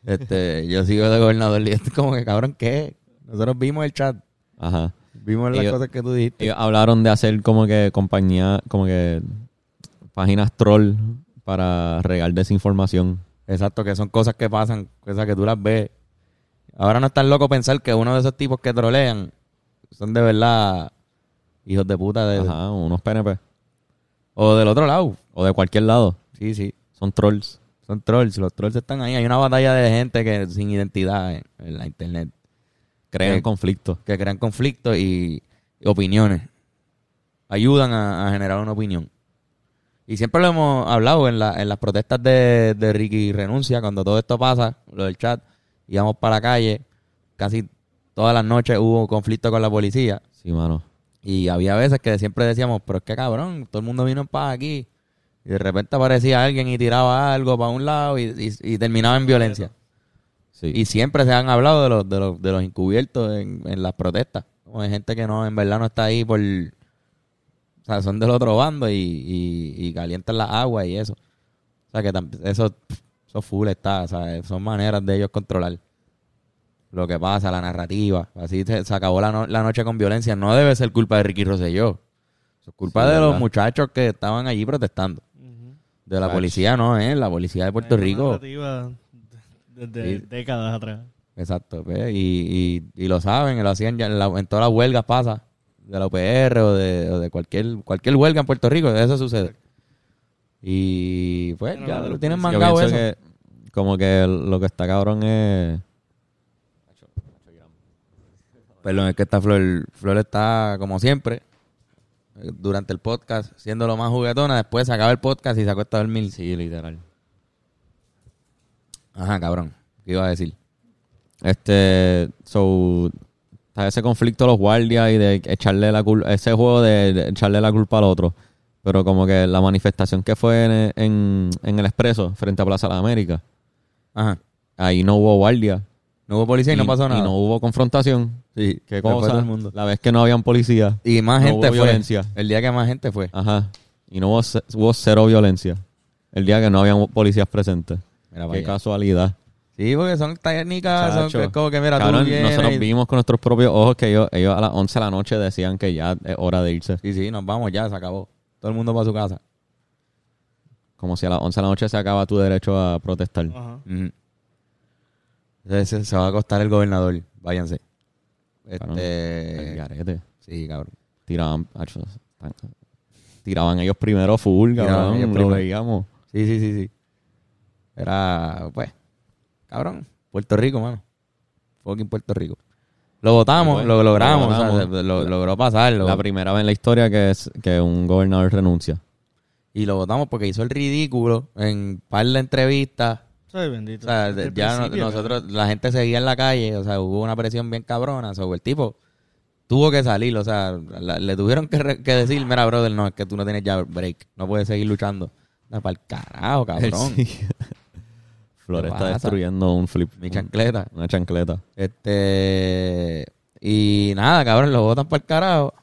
Este, yo sigo de gobernador y es como que, cabrón, ¿qué? Nosotros vimos el chat, Ajá. vimos las Ellos- cosas que tú dijiste. Ellos hablaron de hacer como que compañía, como que páginas troll para regar desinformación. Exacto, que son cosas que pasan, cosas que tú las ves. Ahora no es tan loco pensar que uno de esos tipos que trolean son de verdad hijos de puta. De, Ajá, unos PNP. O del otro lado. O de cualquier lado. Sí, sí. Son trolls. Son trolls. Los trolls están ahí. Hay una batalla de gente que sin identidad en, en la internet. Crean conflictos. Que crean conflictos y, y opiniones. Ayudan a, a generar una opinión. Y siempre lo hemos hablado en, la, en las protestas de, de Ricky Renuncia, cuando todo esto pasa, lo del chat, íbamos para la calle, casi todas las noches hubo conflicto con la policía. Sí, mano. Y había veces que siempre decíamos, pero es que cabrón, todo el mundo vino en paz aquí. Y de repente aparecía alguien y tiraba algo para un lado y, y- y terminaba en violencia. Sí. Y siempre se han hablado de los, de los, de los encubiertos en, en las protestas. Como de gente que no, en verdad no está ahí por... O sea, son del otro bando y, y, y calientan las aguas y eso. O sea, que eso, eso full está. O sea, son maneras de ellos controlar lo que pasa, la narrativa. Así se, se acabó la, no- la noche con violencia. No debe ser culpa de Ricky Rosselló. Es culpa Sí, de los muchachos que estaban allí protestando. De la policía no, ¿eh? La policía de Puerto Hay Rico. narrativa Desde décadas atrás. Exacto, pues, y, y, y lo saben, lo hacían ya en, la- en todas las huelgas pasa, de la UPR o de, o de cualquier cualquier huelga en Puerto Rico, eso sucede. Y pues ya lo tienen mangado eso. que como que lo que está cabrón es... Perdón, es que esta Flor, Flor está como siempre, eh, durante el podcast, siendo lo más juguetona, después se acaba el podcast y se acuesta a dormir. Sí, literal. Ajá, cabrón, ¿qué iba a decir? Este, so, está ese conflicto de los guardias y de echarle la culpa, ese juego de, echarle la culpa al otro. Pero como que la manifestación que fue en, en, en el Expreso, frente a Plaza de la América, Ajá, ahí no hubo guardia. no hubo policía y, no pasó nada. Y no hubo confrontación. Sí, todo el mundo. La vez que no habían policía. Y más no gente hubo fue. violencia. El día que más gente fue. Ajá. Y no hubo, ce- hubo cero violencia. El día que no habían policías presentes. Mira Qué casualidad. Sí, porque son técnicas, son Chacho. como que mira, Cabrón, tú vienes nosotros y- vimos con nuestros propios ojos que ellos, ellos a las 11 de la noche decían que ya es hora de irse. Sí, sí, nos vamos ya, se acabó. Todo el mundo para su casa. Como si a las 11 de la noche se acaba tu derecho a protestar. Ajá. Entonces se, se va a acostar el gobernador. Váyanse. Este, sí, cabrón. Tiraban, tan- tiraban ellos primero full, cabrón. ellos Lo primero. veíamos. Sí, sí, sí, sí. Era, pues, cabrón. Puerto Rico, mano. Fucking Puerto Rico. Lo votamos, lo logramos, lo o sea, lo- logró pasarlo. La primera vez en la historia que, es, que un gobernador renuncia. y lo votamos porque hizo el ridículo en par de entrevistas. Soy O bendito. sea, Desde el ya no- nosotros, la gente seguía en la calle, o sea, hubo una presión bien cabrona sobre el tipo. Tuvo que salir, o sea, la- le tuvieron que, re- que decir, mira, brother, no, es que tú no tienes ya break, no puedes seguir luchando. para el carajo, cabrón. Sí. Flor ¿Qué está pasa? destruyendo un flip. Mi chancleta. Una chancleta. Este. Y nada, cabrón, lo botan para el carajo.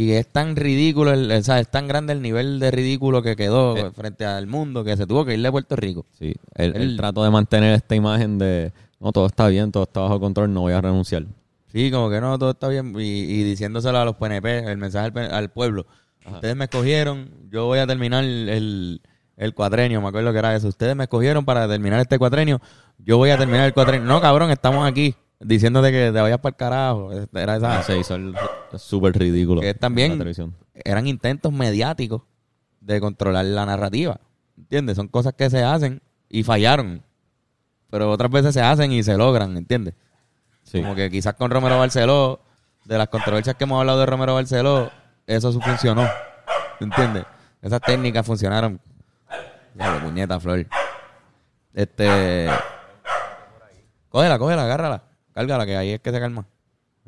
Y es tan ridículo, el, o sea, es tan grande el nivel de ridículo que quedó Eh. frente al mundo que se tuvo que ir de Puerto Rico. Sí. Él trató de mantener esta imagen de no, todo está bien, todo está bajo control, no voy a renunciar. Sí, como que no, todo está bien. Y, y diciéndoselo a los PNP, el mensaje al, al pueblo. Ustedes me escogieron, yo voy a terminar el, el cuatrenio, me acuerdo que era eso. Ustedes me escogieron para terminar este cuatrenio, yo voy a terminar el cuatrenio. No, cabrón, estamos aquí diciéndote que te vayas para el carajo. Era esa, Se hizo súper ridículo. Que también- eran intentos mediáticos de controlar la narrativa. ¿Entiendes? Son cosas que se hacen y fallaron. Pero otras veces se hacen y se logran, ¿entiendes? Sí. Como que quizás con Romero Barceló, de las controversias que hemos hablado de Romero Barceló, eso funcionó. ¿Entiendes? Esas técnicas funcionaron. Ya, puñeta, Flor. Este. Cógela, cógela, agárrala. Cárgala, que ahí es que se calma.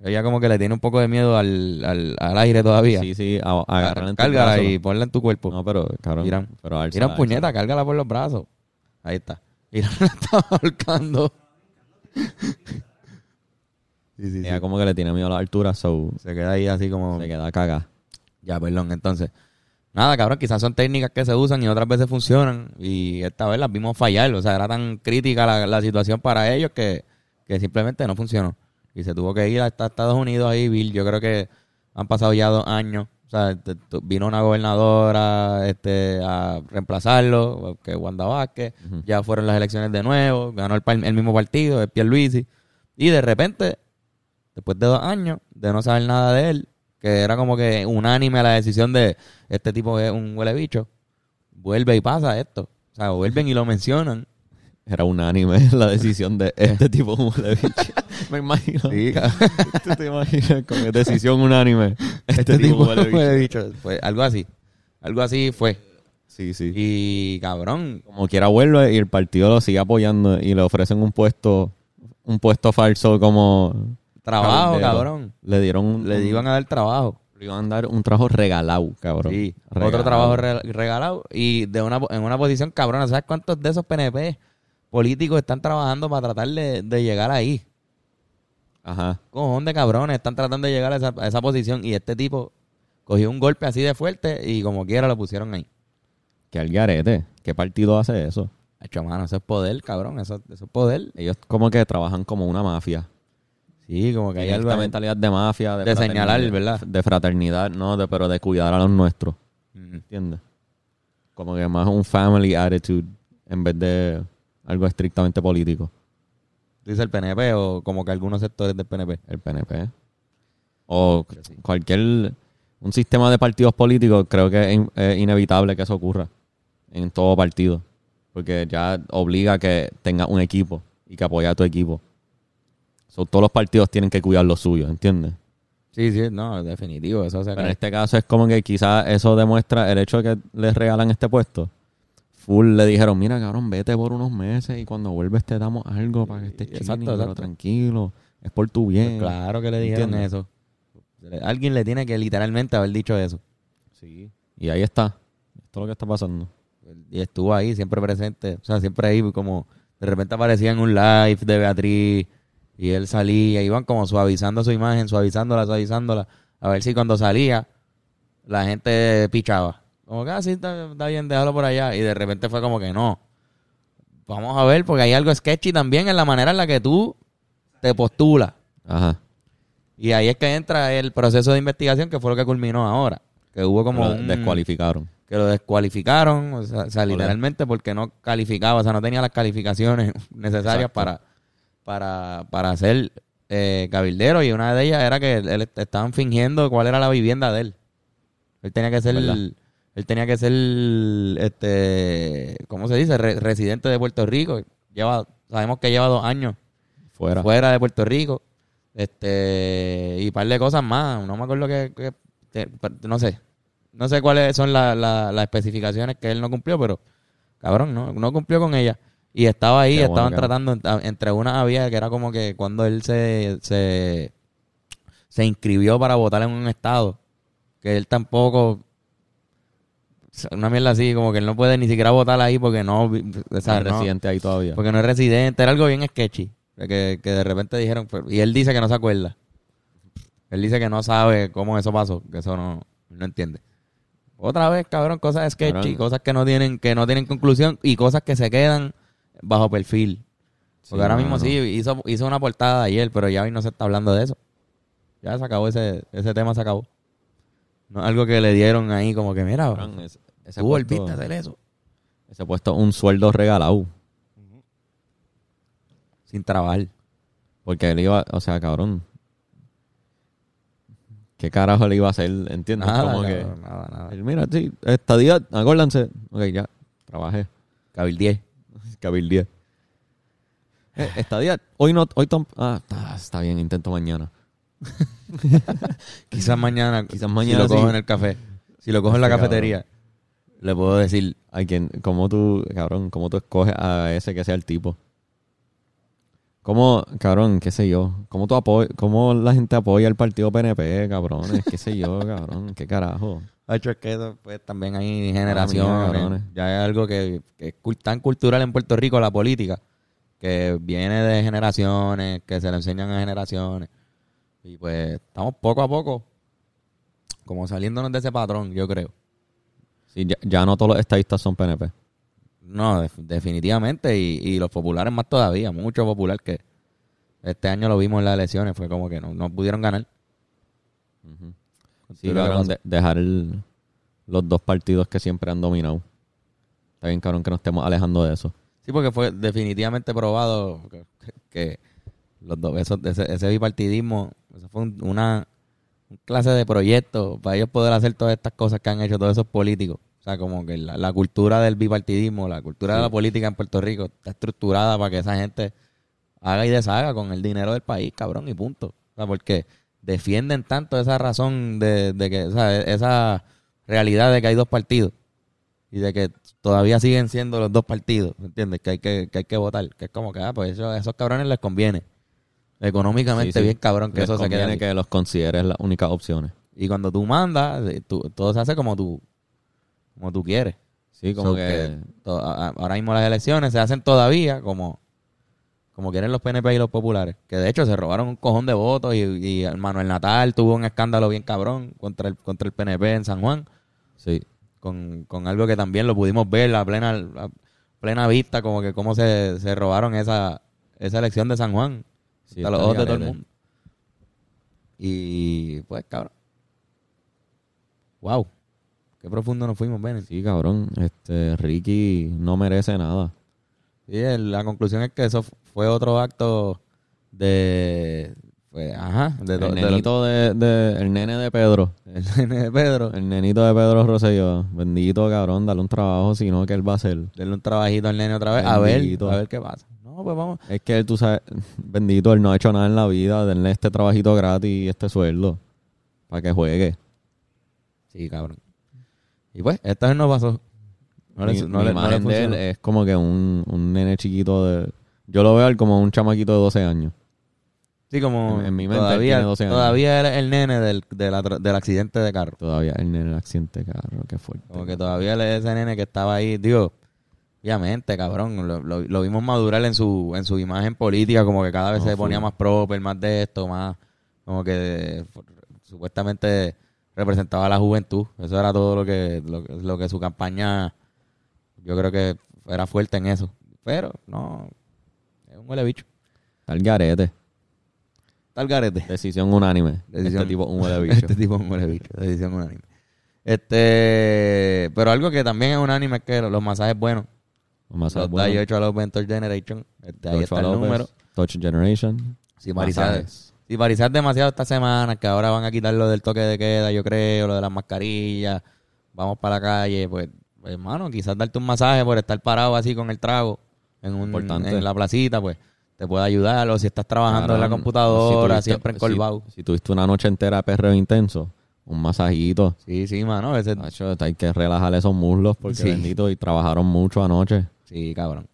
Ella como que le tiene un poco de miedo al, al, al aire todavía. Sí, sí, a- agárrala en tu Cárgala brazo. y ponla en tu cuerpo. No, pero, cabrón. Irán. Pero álzala, Irán, puñeta, álzala. cárgala por los brazos. Ahí está. Irán la estaba ahorcando. sí, sí, Ella como que le tiene miedo a la altura, so Se queda ahí así como... se queda caga. Ya, perdón, entonces. nada, cabrón, quizás son técnicas que se usan y otras veces funcionan. Y esta vez las vimos fallar. O sea, era tan crítica la, la situación para ellos que, que simplemente no funcionó. Y se tuvo que ir hasta Estados Unidos ahí, Bill. Yo creo que han pasado ya dos años. O sea, vino una gobernadora este, a reemplazarlo, que es Wanda Vázquez. Ya fueron las elecciones de nuevo. Ganó el mismo partido, es Pierluisi. Y de repente, después de dos años de no saber nada de él, que era como que unánime la decisión de este tipo es un huele bicho, vuelve y pasa esto. O sea, vuelven y lo mencionan. Era unánime la decisión de este tipo de bicho. Me imagino. Sí, ¿Tú te imaginas con decisión unánime? Este, este tipo tipo huele bicho. Fue algo así. Algo así fue. Sí, sí. Y cabrón, como quiera vuelve y el partido lo sigue apoyando y le ofrecen un puesto un puesto falso como trabajo, cabildero. cabrón. Le dieron un, Le iban a dar trabajo. le iban a dar un trabajo regalado, cabrón. Sí, Regalado. otro trabajo re- regalado y de una, en una posición cabrona. ¿Sabes cuántos de esos PNP políticos están trabajando para tratar de, de llegar ahí? Ajá. Cojón de cabrones están tratando de llegar a esa, a esa posición y este tipo cogió un golpe así de fuerte y como quiera lo pusieron ahí. Que al garete. ¿Qué partido hace eso? Hecho, mano, eso es poder, cabrón, eso, eso es poder. Ellos como que trabajan como una mafia. Sí, como que hay esta mentalidad de mafia. De, señalar, ¿verdad? De fraternidad, no, de, pero de cuidar a los nuestros. Ujú. ¿Entiendes? Como que más un family attitude en vez de algo estrictamente político. Dice el PNP o como que algunos sectores del PNP. El PNP. O cualquier... Un sistema de partidos políticos, creo que es, in- es inevitable que eso ocurra en todo partido. Porque ya obliga a que tenga un equipo y que apoye a tu equipo. So, todos los partidos tienen que cuidar lo suyo, ¿entiendes? Sí, sí, no, definitivo, eso se Pero en este caso es como que quizás eso demuestra el hecho de que les regalan este puesto. Full le dijeron, mira cabrón, vete por unos meses y cuando vuelves te damos algo para que estés Exacto, chilling, pero exacto. tranquilo, es por tu bien. Claro que le dijeron ¿Entiendes? eso. Alguien le tiene que literalmente haber dicho eso. Sí. Y ahí está. Esto es lo que está pasando. Y estuvo ahí, siempre presente. O sea, siempre ahí, como de repente aparecía en un live de Beatriz y él salía. Iban como suavizando su imagen, suavizándola, suavizándola. A ver si cuando salía la gente pichaba. Como que así está, está bien, déjalo por allá. Y de repente fue como que no. Vamos a ver, porque hay algo sketchy también en la manera en la que tú te postulas. Ajá. Y ahí es que entra el proceso de investigación que fue lo que culminó ahora. Que hubo como Lo un... descualificaron. que lo descualificaron, o sea, o sea, Joder. literalmente porque no calificaba, o sea, no tenía las calificaciones necesarias Exacto. para, para, para ser eh, cabildero y una de ellas era que él, estaban fingiendo cuál era la vivienda de él. Él tenía que ser, ¿Verdad? Él tenía que ser, este, ¿cómo se dice? Re- residente de Puerto Rico. Lleva, sabemos que lleva dos años Fuera. fuera de Puerto Rico. Este, y un par de cosas más. No me acuerdo que, no sé. No sé cuáles son la- la- las especificaciones que él no cumplió, pero cabrón, no, no cumplió con ella. Y estaba ahí, Qué estaban tratando, ent- entre unas había que era como que cuando él se, se, se inscribió para votar en un estado, que él tampoco, una mierda así, como que él no puede ni siquiera votar ahí porque no, o sea, no- residente ahí todavía. porque no es residente, era algo bien sketchy. Que, que de repente dijeron, pues, y él dice que no se acuerda. Él dice que no sabe cómo eso pasó, que eso no, no entiende. Otra vez, cabrón, cosas sketchy, Cabrón. cosas que no tienen, que no tienen conclusión y cosas que se quedan bajo perfil. Porque Sí, ahora no, mismo no. sí, hizo, hizo una portada ayer, pero ya hoy no se está hablando de eso. Ya se acabó ese, ese tema, se acabó. No algo que le dieron ahí como que, mira, Cabrón, ese, ese tú puesto, volviste a hacer eso. ese puesto un sueldo regalado. Sin trabajar. Porque él iba, o sea, cabrón. ¿Qué carajo le iba a hacer? ¿Entiendes? Nada, Como que, nada, nada. él, mira, sí, estadía, acuérdense. Ok, ya, trabajé. Cabildier. Cabildía. Eh, estadía, hoy no, hoy tom- ah, está, está bien, intento mañana. Quizás mañana, Quizás mañana si lo cojo sí. en el café, si lo cojo en la cafetería, le puedo decir, ¿A quién, cómo tú, cabrón, cómo tú escoges a ese que sea el tipo? ¿Cómo, cabrón, qué sé yo? ¿Cómo tú apoy cómo la gente apoya al partido PNP, cabrones? ¿Qué sé yo, cabrón? ¿Qué carajo? hecho es que pues también hay generaciones, cabrones. ya es algo que, que es tan cultural en Puerto Rico la política, que viene de generaciones, que se le enseñan a generaciones, y pues estamos poco a poco como saliéndonos de ese patrón, yo creo. Sí, ya, ya no todos los estadistas son PNP. No, def- definitivamente. Y, y los populares más todavía. Mucho popular que este año lo vimos en las elecciones. Fue como que no, no pudieron ganar. Sí, cabrón, pasa. de- dejar el- los dos partidos que siempre han dominado. Está bien, cabrón, que nos estemos alejando de eso. Sí, porque fue definitivamente probado que, que los dos, esos- ese, ese bipartidismo, eso fue un- una un clase de proyecto para ellos poder hacer todas estas cosas que han hecho todos esos políticos. O sea, como que la, la cultura del bipartidismo, la cultura de la política en Puerto Rico está estructurada para que esa gente haga y deshaga con el dinero del país, cabrón, y punto. O sea, porque defienden tanto esa razón de, de que, o sea, esa realidad de que hay dos partidos y de que todavía siguen siendo los dos partidos, ¿me entiendes? Que hay que, que hay que votar, que es como que, ah, pues eso, a esos cabrones les conviene. Económicamente Sí, sí. bien cabrón que Les eso se quede que los consideres las únicas opciones. Y cuando tú mandas, eh, tú- todo se hace como tú, como tú quieres. Sí, como So que... ahora mismo las elecciones se hacen todavía como, como quieren los PNP y los populares. Que de hecho se robaron un cojón de votos y, y Manuel Natal tuvo un escándalo bien cabrón contra el, contra el PNP en San Juan. Sí. Con, con algo que también lo pudimos ver a plena, a plena vista, como que cómo se, se robaron esa, esa elección de San Juan. Sí, a los ojos de todo el mundo. Y pues, cabrón. Wow. Qué profundo nos fuimos, Bennett. Sí, cabrón. Este, Ricky no merece nada. Sí, la conclusión es que eso fue otro acto de. Pues, ajá. De, El nenito de, de- El nene de Pedro. el nene de Pedro. El nenito de Pedro Rosselló. Bendito, cabrón. Dale un trabajo, si no, que él va a hacer. Darle un trabajito al nene otra vez. A ver, a ver qué pasa. No, pues vamos. Es que él, tú sabes, bendito, él no ha hecho nada en la vida. Denle este trabajito gratis y este sueldo. Para que juegue. Sí, cabrón. Y pues, esta vez no pasó. No le, mi, no mi le- no le imagen de él es como que un, un nene chiquito de... Yo lo veo como un chamaquito de 12 años. Sí, como en- en mi mente todavía, tiene 12 años. todavía eres el nene del, de la del accidente de carro. Todavía el nene del accidente, cabrón, qué fuerte. Como que todavía él es ese nene que estaba ahí, digo, obviamente, cabrón, lo, lo- lo vimos madurar en su, en su imagen política, como que cada vez No, se ponía más proper, más de esto, más, como que supuestamente representaba a la juventud. Eso era todo lo que, lo, que- lo que su campaña, yo creo que era fuerte en eso. Pero, no, es un huele bicho. El garete. Tal garete. Decisión unánime. Decisión- Este tipo un huele bicho. Este tipo un huele bicho. Decisión unánime. Este, pero algo que también es unánime es que los masajes buenos. A Los López en Touch Generation. Este, ahí está el López, número. Touch Generation. Si parizar, Masajes. si parizar demasiado esta semana, que ahora van a quitar lo del toque de queda, yo creo, lo de las mascarillas, vamos para la calle, pues, hermano, quizás darte un masaje por estar parado así con el trago en, un, Importante. en la placita, pues, te puede ayudar. O si estás trabajando en la computadora, si tuviste- siempre encolvado. Si, si tuviste una noche entera de perreo intenso, un masajito. Sí, sí, mano, ese, hay que relajar esos muslos porque Sí. bendito y trabajaron mucho anoche. Sí, cabrón.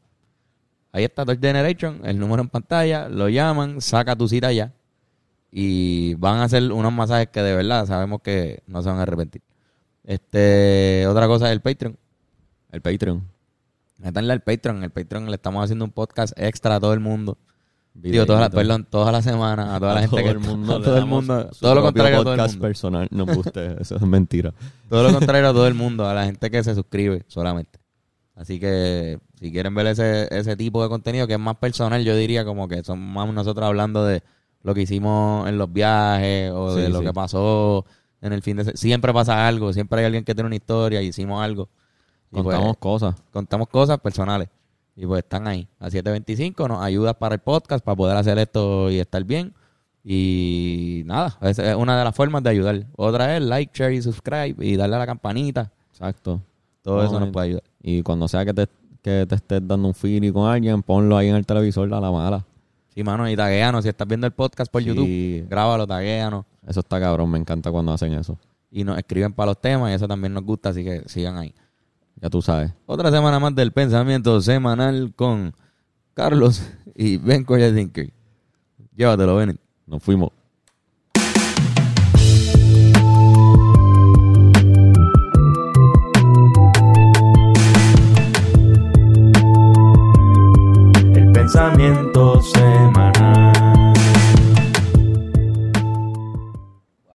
Ahí está Touch Generation, el número en pantalla, lo llaman, saca tu cita ya y van a hacer unos masajes que de verdad sabemos que no se van a arrepentir. Este, otra cosa es el Patreon. El Patreon. Métanle al Patreon, el Patreon le estamos haciendo un podcast extra a todo el mundo. Digo, todas las, perdón, todas las semanas, a toda la gente todo que el mundo. todo el mundo, todo lo contrario a todo el mundo. personal. No guste, eso es mentira. Todo lo contrario a todo el mundo, a la gente que se suscribe solamente. Así que si quieren ver ese, ese tipo de contenido que es más personal, yo diría como que son más nosotros hablando de lo que hicimos en los viajes o de lo sí. que pasó en el fin de se- Siempre pasa algo, siempre hay alguien que tiene una historia y hicimos algo. Y pues, Contamos cosas. contamos cosas personales. Y pues están ahí. A 725 nos ayudas para el podcast, para poder hacer esto y estar bien. Y nada, esa es una de las formas de ayudar. Otra es like, share y subscribe y darle a la campanita. Exacto. Todo eso nos puede ayudar. Y cuando sea que te, que te estés dando un feeling con alguien, ponlo ahí en el televisor a la mala. Sí, mano, y tagueanos. Si estás viendo el podcast por Sí. YouTube, grábalo, tagueanos. Eso está cabrón, me encanta cuando hacen eso. Y nos escriben para los temas y eso también nos gusta, así que sigan ahí. Ya tú sabes. Otra semana más del pensamiento semanal con Carlos y Ben Coyadinker. Llévatelo, Ben. Nos fuimos. 下面